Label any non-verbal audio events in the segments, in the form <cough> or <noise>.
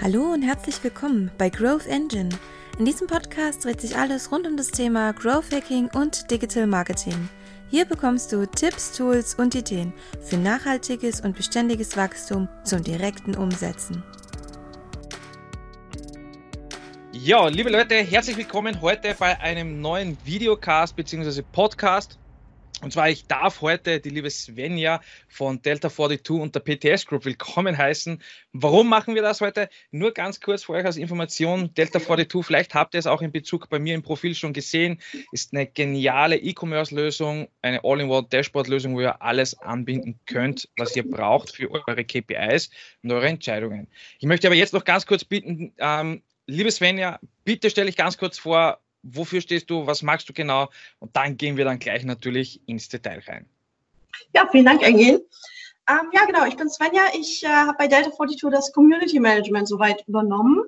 Hallo und herzlich willkommen bei Growth Engine. In diesem Podcast dreht sich alles rund um das Thema Growth Hacking und Digital Marketing. Hier bekommst du Tipps, Tools und Ideen für nachhaltiges und beständiges Wachstum zum direkten Umsetzen. Ja, liebe Leute, herzlich willkommen heute bei einem neuen Videocast bzw. Podcast. Und zwar, ich darf heute die liebe Svenja von Delta 42 und der PTS Group willkommen heißen. Warum machen wir das heute? Nur ganz kurz für euch als Information. Delta 42, vielleicht habt ihr es auch in Bezug bei mir im Profil schon gesehen, ist eine geniale E-Commerce-Lösung, eine All-in-One-Dashboard-Lösung, wo ihr alles anbinden könnt, was ihr braucht für eure KPIs und eure Entscheidungen. Ich möchte aber jetzt noch ganz kurz bitten, ähm, liebe Svenja, bitte stelle ich ganz kurz vor, wofür stehst du, was magst du genau? Und dann gehen wir dann gleich natürlich ins Detail rein. Ja, vielen Dank, Engel. Ähm, ja, genau, ich bin Svenja. Ich äh, habe bei Delta 42 das Community Management soweit übernommen.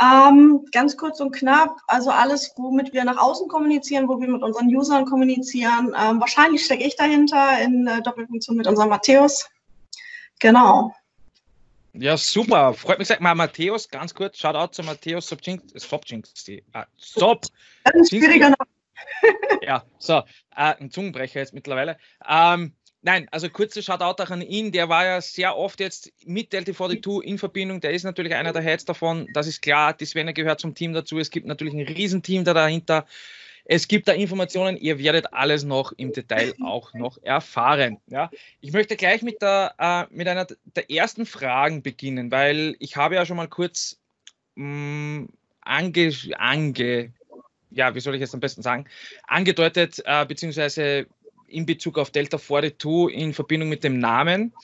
Ähm, ganz kurz und knapp, also alles, womit wir nach außen kommunizieren, wo wir mit unseren Usern kommunizieren. Ähm, wahrscheinlich stecke ich dahinter in äh, Doppelfunktion mit unserem Matthäus. Genau. Ja, super. Freut mich. Sag mal, Matthäus, ganz kurz, Shoutout zu Matthäus Sobczynski. Ah, Sob. schwieriger Name. <laughs> ja, so, äh, ein Zungenbrecher jetzt mittlerweile. Ähm, nein, also kurze Shoutout auch an ihn. Der war ja sehr oft jetzt mit Delta 42 in Verbindung. Der ist natürlich einer der Heads davon. Das ist klar. Die Svenja gehört zum Team dazu. Es gibt natürlich ein Riesenteam da dahinter. Es gibt da Informationen, ihr werdet alles noch im Detail <laughs> auch noch erfahren. Ja? Ich möchte gleich mit, der, äh, mit einer der ersten Fragen beginnen, weil ich habe ja schon mal kurz mh, mm, ange, ange, ja, wie soll ich es am besten sagen, angedeutet, äh, beziehungsweise in Bezug auf Delta 42 in Verbindung mit dem Namen,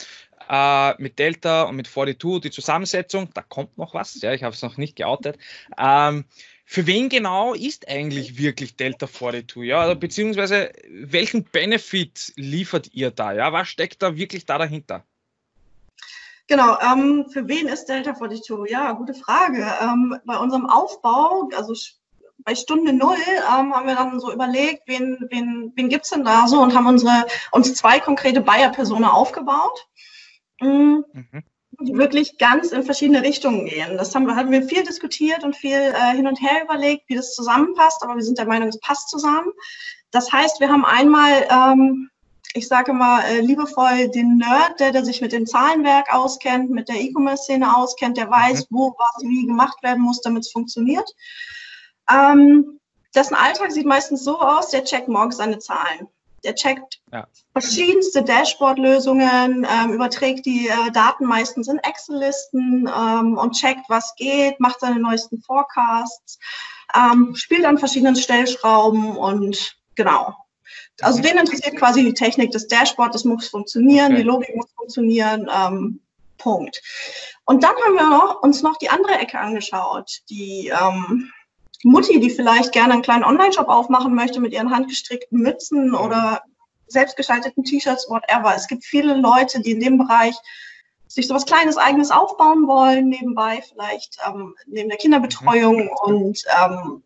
äh, mit Delta und mit 42, die Zusammensetzung, da kommt noch was, ja, ich habe es noch nicht geoutet. Ähm, für wen genau ist eigentlich wirklich Delta 42? Ja, also, beziehungsweise welchen Benefit liefert ihr da? Ja, was steckt da wirklich da dahinter? Genau, ähm, für wen ist Delta 42? Ja, gute Frage. Ähm, bei unserem Aufbau, also bei Stunde Null, ähm, haben wir dann so überlegt, wen, wen, wen gibt es denn da so und haben unsere, uns zwei konkrete Bayer-Personen aufgebaut. Mhm. Mhm wirklich ganz in verschiedene Richtungen gehen. Das haben wir, haben wir viel diskutiert und viel äh, hin und her überlegt, wie das zusammenpasst, aber wir sind der Meinung, es passt zusammen. Das heißt, wir haben einmal, ähm, ich sage mal äh, liebevoll, den Nerd, der, der sich mit dem Zahlenwerk auskennt, mit der E-Commerce-Szene auskennt, der weiß, mhm. wo was wie gemacht werden muss, damit es funktioniert. Ähm, dessen Alltag sieht meistens so aus, der checkt morgens seine Zahlen. Der checkt ja. verschiedenste Dashboard-Lösungen, ähm, überträgt die äh, Daten meistens in Excel-Listen ähm, und checkt, was geht, macht seine neuesten Forecasts, ähm, spielt an verschiedenen Stellschrauben und genau. Also den interessiert quasi die Technik des Dashboards, das muss funktionieren, okay. die Logik muss funktionieren, ähm, Punkt. Und dann haben wir noch, uns noch die andere Ecke angeschaut, die ähm, Mutti, die vielleicht gerne einen kleinen Online-Shop aufmachen möchte mit ihren handgestrickten Mützen mhm. oder selbstgestalteten T-Shirts, whatever. Es gibt viele Leute, die in dem Bereich sich so was Kleines, Eigenes aufbauen wollen, nebenbei vielleicht ähm, neben der Kinderbetreuung mhm. und ähm,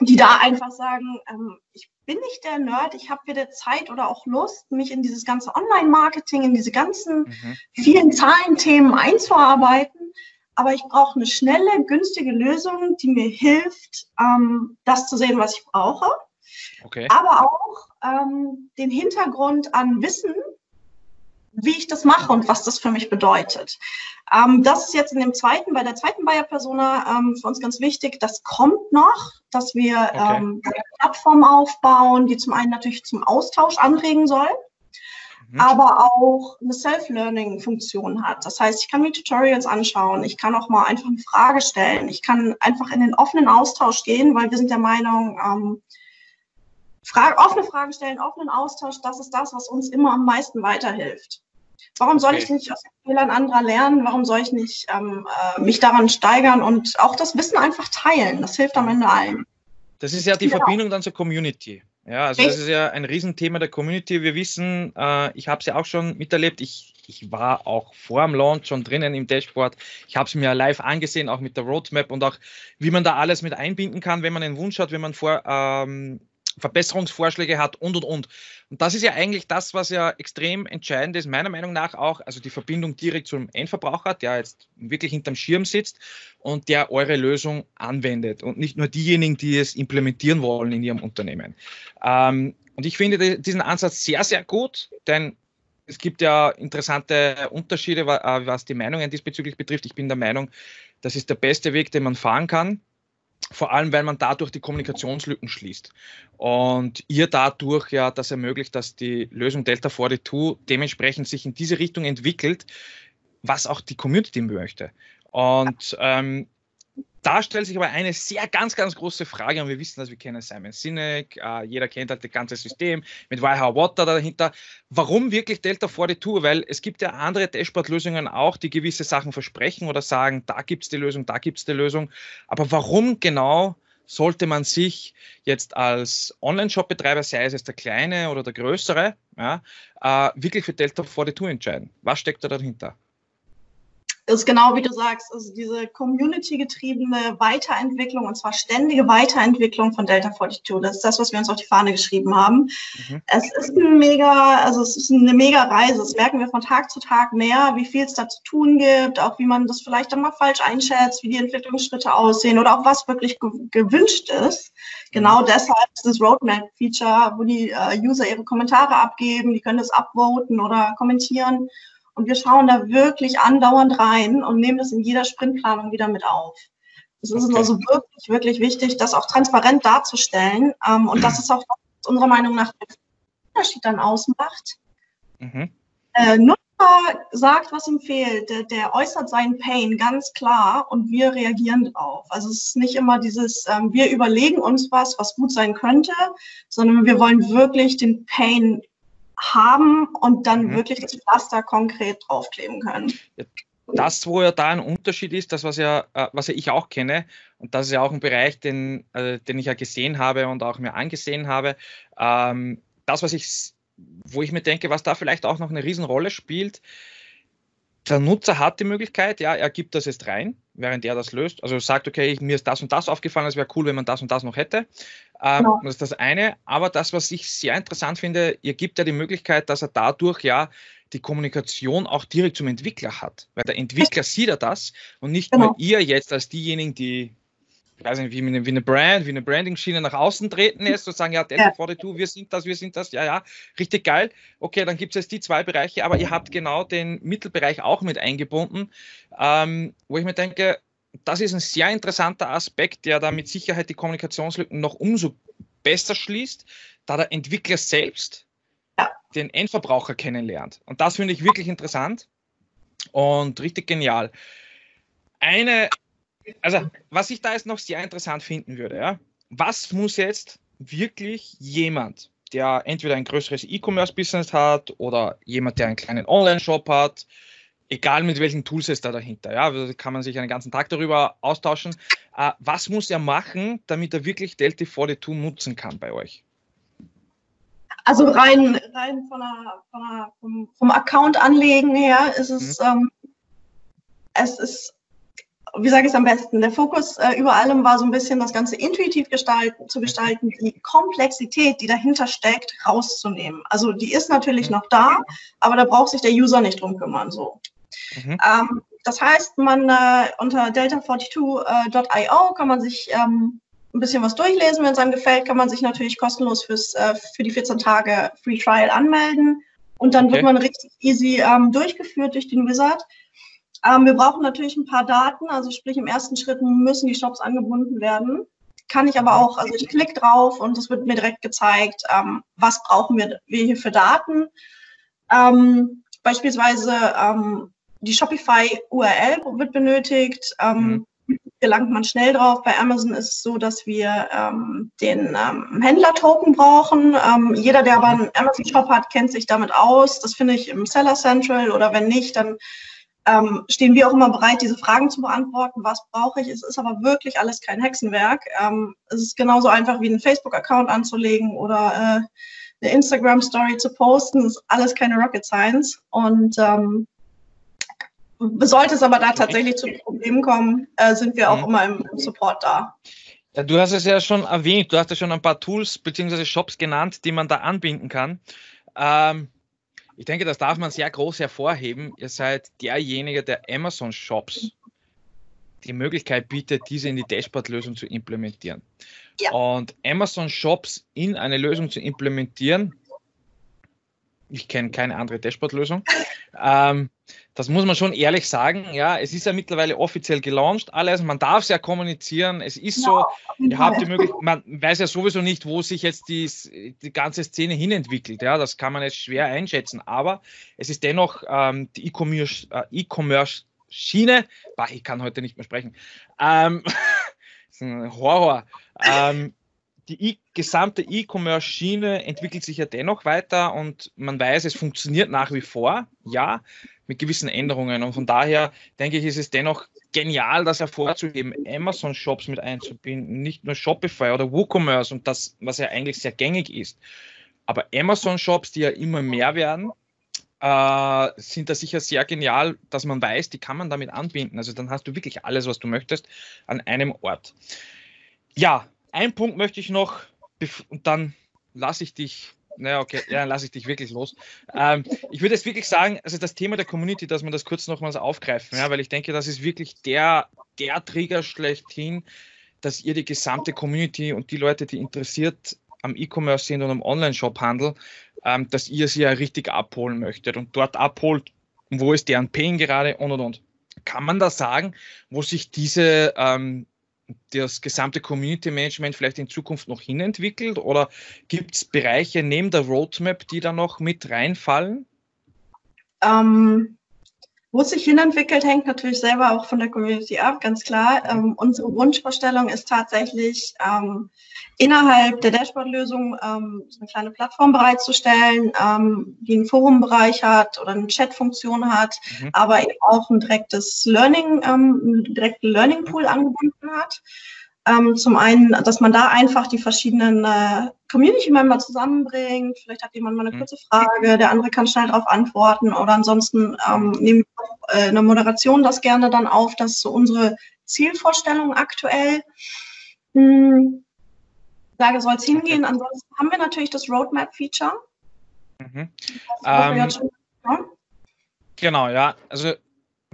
die da einfach sagen, ähm, ich bin nicht der Nerd, ich habe weder Zeit oder auch Lust, mich in dieses ganze Online-Marketing, in diese ganzen mhm. vielen Zahlenthemen einzuarbeiten aber ich brauche eine schnelle, günstige Lösung, die mir hilft, ähm, das zu sehen, was ich brauche. Okay. Aber auch ähm, den Hintergrund an Wissen, wie ich das mache und was das für mich bedeutet. Ähm, das ist jetzt in dem zweiten, bei der zweiten Bayer-Persona ähm, für uns ganz wichtig. Das kommt noch, dass wir okay. ähm, eine Plattform aufbauen, die zum einen natürlich zum Austausch anregen soll mhm. aber auch eine Self-Learning-Funktion hat. Das heißt, ich kann mir Tutorials anschauen, ich kann auch mal einfach eine Frage stellen, ich kann einfach in den offenen Austausch gehen, weil wir sind der Meinung, ähm, Frage, offene Fragen stellen, offenen Austausch, das ist das, was uns immer am meisten weiterhilft. Warum soll okay. ich nicht aus den Fehlern anderer lernen? Warum soll ich nicht ähm, äh, mich daran steigern und auch das Wissen einfach teilen? Das hilft am Ende allen. Das ist ja die genau. Verbindung dann zur Community. Ja, also das ist ja ein Riesenthema der Community. Wir wissen, äh, ich habe es ja auch schon miterlebt. Ich, ich war auch vor dem Launch schon drinnen im Dashboard. Ich habe es mir live angesehen, auch mit der Roadmap und auch, wie man da alles mit einbinden kann, wenn man einen Wunsch hat, wenn man vor, ähm, Verbesserungsvorschläge hat und und und. Und das ist ja eigentlich das, was ja extrem entscheidend ist, meiner Meinung nach auch, also die Verbindung direkt zum Endverbraucher, der jetzt wirklich hinterm Schirm sitzt und der eure Lösung anwendet und nicht nur diejenigen, die es implementieren wollen in ihrem Unternehmen. Ähm, und ich finde diesen Ansatz sehr, sehr gut, denn es gibt ja interessante Unterschiede, äh, was die Meinungen diesbezüglich betrifft. Ich bin der Meinung, das ist der beste Weg, den man fahren kann vor allem, weil man dadurch die Kommunikationslücken schließt. Und ihr dadurch ja das ermöglicht, dass die Lösung Delta 42 dementsprechend sich in diese Richtung entwickelt, was auch die Community möchte. Und ähm, da stellt sich aber eine sehr ganz, ganz große Frage und wir wissen, dass wir kennen Simon Sinek, äh, jeder kennt halt das ganze System mit Why Water dahinter. Warum wirklich Delta 42? Weil es gibt ja andere Dashboard-Lösungen auch, die gewisse Sachen versprechen oder sagen, da gibt es die Lösung, da gibt es die Lösung. Aber warum genau sollte man sich jetzt als Online-Shop-Betreiber, sei es jetzt der kleine oder der größere, ja, äh, wirklich für Delta 42 entscheiden? Was steckt da dahinter? Ist genau wie du sagst, also diese community-getriebene Weiterentwicklung und zwar ständige Weiterentwicklung von Delta 42. Das ist das, was wir uns auf die Fahne geschrieben haben. Mhm. Es ist ein mega, also es ist eine mega Reise. Das merken wir von Tag zu Tag mehr, wie viel es da zu tun gibt, auch wie man das vielleicht dann mal falsch einschätzt, wie die Entwicklungsschritte aussehen oder auch was wirklich ge gewünscht ist. Genau mhm. deshalb ist das Roadmap-Feature, wo die äh, User ihre Kommentare abgeben, die können das upvoten oder kommentieren. Und wir schauen da wirklich andauernd rein und nehmen das in jeder Sprintplanung wieder mit auf. Es ist okay. also wirklich, wirklich wichtig, das auch transparent darzustellen. Ähm, und das <clears throat> ist auch, was unserer Meinung nach den Unterschied dann ausmacht. Mhm. Äh, Nutzer sagt, was ihm fehlt, der, der, äußert seinen Pain ganz klar und wir reagieren darauf. Also es ist nicht immer dieses, ähm, wir überlegen uns was, was gut sein könnte, sondern wir wollen wirklich den Pain haben und dann mhm. wirklich das Pflaster konkret draufkleben können. Das, wo ja da ein Unterschied ist, das, was ja, äh, was ja ich auch kenne, und das ist ja auch ein Bereich, den, äh, den ich ja gesehen habe und auch mir angesehen habe, ähm, das, was ich, wo ich mir denke, was da vielleicht auch noch eine Riesenrolle spielt, der Nutzer hat die Möglichkeit, ja, er gibt das jetzt rein, während er das löst. Also sagt, okay, mir ist das und das aufgefallen, es wäre cool, wenn man das und das noch hätte. Ähm, genau. Das ist das eine. Aber das, was ich sehr interessant finde, ihr gibt ja die Möglichkeit, dass er dadurch ja die Kommunikation auch direkt zum Entwickler hat. Weil der Entwickler sieht er das und nicht genau. nur ihr jetzt als diejenigen, die ich weiß nicht, wie eine, wie eine Brand, wie eine Branding-Schiene nach außen treten ist und sagen, ja, Delta ja. 42, wir sind das, wir sind das, ja, ja, richtig geil. Okay, dann gibt es jetzt die zwei Bereiche, aber ihr habt genau den Mittelbereich auch mit eingebunden, ähm, wo ich mir denke, das ist ein sehr interessanter Aspekt, der da mit Sicherheit die Kommunikationslücken noch umso besser schließt, da der Entwickler selbst ja. den Endverbraucher kennenlernt. Und das finde ich wirklich interessant und richtig genial. Eine also was ich da jetzt noch sehr interessant finden würde, ja, was muss jetzt wirklich jemand, der entweder ein größeres E-Commerce-Business hat oder jemand, der einen kleinen Online-Shop hat, egal mit welchen Tools es da dahinter, ja, also kann man sich einen ganzen Tag darüber austauschen. Äh, was muss er machen, damit er wirklich Delta 42 nutzen kann bei euch? Also rein, rein von der, von der, vom, vom Account anlegen her ist es, mhm. ähm, es ist wie sage ich es am besten, der Fokus äh, über allem war so ein bisschen das Ganze intuitiv gestalten, zu gestalten, die Komplexität, die dahinter steckt, rauszunehmen. Also die ist natürlich mhm. noch da, aber da braucht sich der User nicht drum kümmern. So. Mhm. Ähm, das heißt, man äh, unter delta42.io äh, kann man sich ähm, ein bisschen was durchlesen. Wenn es einem gefällt, kann man sich natürlich kostenlos fürs, äh, für die 14 Tage Free Trial anmelden. Und dann okay. wird man richtig easy ähm, durchgeführt durch den Wizard. Ähm, wir brauchen natürlich ein paar Daten, also sprich im ersten Schritt müssen die Shops angebunden werden. Kann ich aber auch, also ich klicke drauf und es wird mir direkt gezeigt, ähm, was brauchen wir, wir hier für Daten. Ähm, beispielsweise ähm, die Shopify-URL wird benötigt. Ähm, mhm. Gelangt man schnell drauf. Bei Amazon ist es so, dass wir ähm, den Händler-Token brauchen. Jeder, der aber einen Amazon-Shop hat, kennt sich damit aus. Das finde ich im Seller Central oder wenn nicht, dann ähm, stehen wir auch immer bereit, diese Fragen zu beantworten. Was brauche ich? Es ist aber wirklich alles kein Hexenwerk. Ähm, es ist genauso einfach wie einen Facebook-Account anzulegen oder äh, eine Instagram-Story zu posten. Es ist alles keine Rocket Science. Und ähm, sollte es aber da tatsächlich zu Problemen kommen, äh, sind wir auch mhm. immer im, im Support da. Ja, du hast es ja schon erwähnt, du hast ja schon ein paar Tools bzw. Shops genannt, die man da anbinden kann. Ähm, ich denke, das darf man sehr groß hervorheben. Ihr seid derjenige, der Amazon Shops die Möglichkeit bietet, diese in die Dashboard-Lösung zu implementieren. Ja. Und Amazon Shops in eine Lösung zu implementieren, ich kenne keine andere Dashboard-Lösung. ähm, das muss man schon ehrlich sagen. Ja, es ist ja mittlerweile offiziell gelauncht, alles. Man darf es ja kommunizieren. Es ist ja, so, ihr habt die Möglichkeit, man weiß ja sowieso nicht, wo sich jetzt die, die ganze Szene hinentwickelt. Ja, das kann man jetzt schwer einschätzen. Aber es ist dennoch ähm, die E-Commerce, äh, E-Commerce Schiene. Bah, ich kann heute nicht mehr sprechen. Ähm, <laughs> ist ein Horror. Ähm, die e gesamte E-Commerce-Schiene entwickelt sich ja dennoch weiter und man weiß, es funktioniert nach wie vor, ja, mit gewissen Änderungen. Und von daher denke ich, ist es dennoch genial, das hervorzuheben, Amazon-Shops mit einzubinden, nicht nur Shopify oder WooCommerce und das, was ja eigentlich sehr gängig ist. Aber Amazon-Shops, die ja immer mehr werden, äh, sind da sicher sehr genial, dass man weiß, die kann man damit anbinden. Also dann hast du wirklich alles, was du möchtest, an einem Ort. Ja, ein Punkt möchte ich noch, und dann lasse ich dich, naja, okay, ja, dann lasse ich dich wirklich los. Ähm, ich würde jetzt wirklich sagen, also das Thema der Community, dass wir das kurz nochmals aufgreifen, ja, weil ich denke, das ist wirklich der, der Trigger schlechthin, dass ihr die gesamte Community und die Leute, die interessiert am E-Commerce sind und am Online-Shop-Handel, ähm, dass ihr sie ja richtig abholen möchtet und dort abholt, wo ist deren Pain gerade und und und. Kann man da sagen, wo sich diese ähm, das gesamte Community Management vielleicht in Zukunft noch hinentwickelt oder gibt es Bereiche neben der Roadmap, die da noch mit reinfallen? Ähm, wo es sich hinentwickelt, hängt natürlich selber auch von der Community ab, ganz klar. Ähm, unsere Wunschvorstellung ist tatsächlich, ähm, innerhalb der Dashboard-Lösung ähm, eine kleine Plattform bereitzustellen, ähm, die einen Forumbereich hat oder eine Chat-Funktion hat, mhm. aber eben auch ein direktes Learning, ähm, einen direkten Learning-Pool angebunden hat. Ähm, zum einen, dass man da einfach die verschiedenen äh, Community-Member zusammenbringt. Vielleicht hat jemand mal eine mhm. kurze Frage, der andere kann schnell darauf antworten oder ansonsten ähm, nehmen wir äh, eine Moderation das gerne dann auf. Das ist so unsere Zielvorstellung aktuell. Hm, sage, soll es hingehen. Ansonsten haben wir natürlich das Roadmap-Feature. Mhm. Ähm, genau, ja. Also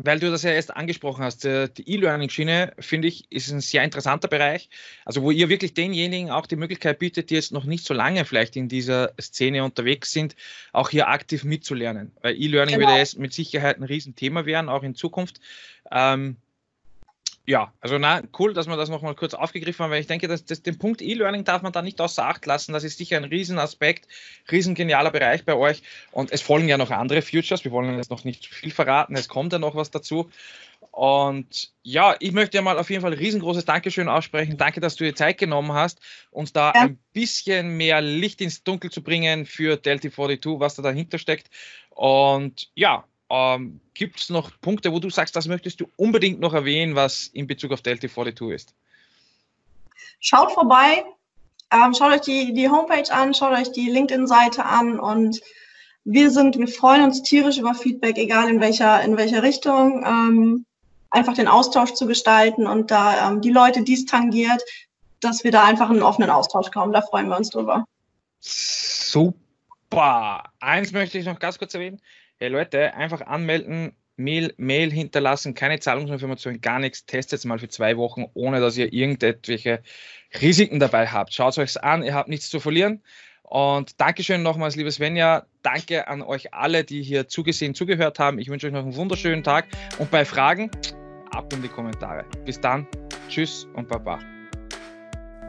weil du das ja erst angesprochen hast, die E-Learning-Schiene, finde ich, ist ein sehr interessanter Bereich. Also, wo ihr wirklich denjenigen auch die Möglichkeit bietet, die jetzt noch nicht so lange vielleicht in dieser Szene unterwegs sind, auch hier aktiv mitzulernen. Weil E-Learning genau. wird jetzt mit Sicherheit ein Riesenthema werden, auch in Zukunft. Ähm, ja, also na, cool, dass wir das nochmal kurz aufgegriffen haben, weil ich denke, dass, dass den Punkt E-Learning darf man da nicht außer Acht lassen. Das ist sicher ein Riesenaspekt, riesengenialer Bereich bei euch. Und es folgen ja noch andere Futures. Wir wollen jetzt noch nicht zu viel verraten. Es kommt ja noch was dazu. Und ja, ich möchte ja mal auf jeden Fall ein riesengroßes Dankeschön aussprechen. Danke, dass du dir Zeit genommen hast, uns da ja. ein bisschen mehr Licht ins Dunkel zu bringen für Delta 42, was da dahinter steckt. Und ja, ähm, Gibt es noch Punkte, wo du sagst, das möchtest du unbedingt noch erwähnen, was in Bezug auf Delta 42 ist? Schaut vorbei, ähm, schaut euch die, die Homepage an, schaut euch die LinkedIn-Seite an und wir sind, wir freuen uns tierisch über Feedback, egal in welcher, in welcher Richtung, ähm, einfach den Austausch zu gestalten und da ähm, die Leute, die es tangiert, dass wir da einfach einen offenen Austausch kommen. Da freuen wir uns drüber. Super. Eins möchte ich noch ganz kurz erwähnen hey Leute, einfach anmelden, Mail, Mail hinterlassen, keine Zahlungsinformationen, gar nichts. Testet es mal für zwei Wochen, ohne dass ihr irgendwelche Risiken dabei habt. Schaut es euch an, ihr habt nichts zu verlieren. Und Dankeschön nochmals, liebe Svenja. Danke an euch alle, die hier zugesehen, zugehört haben. Ich wünsche euch noch einen wunderschönen Tag. Und bei Fragen, ab in die Kommentare. Bis dann. Tschüss und Baba.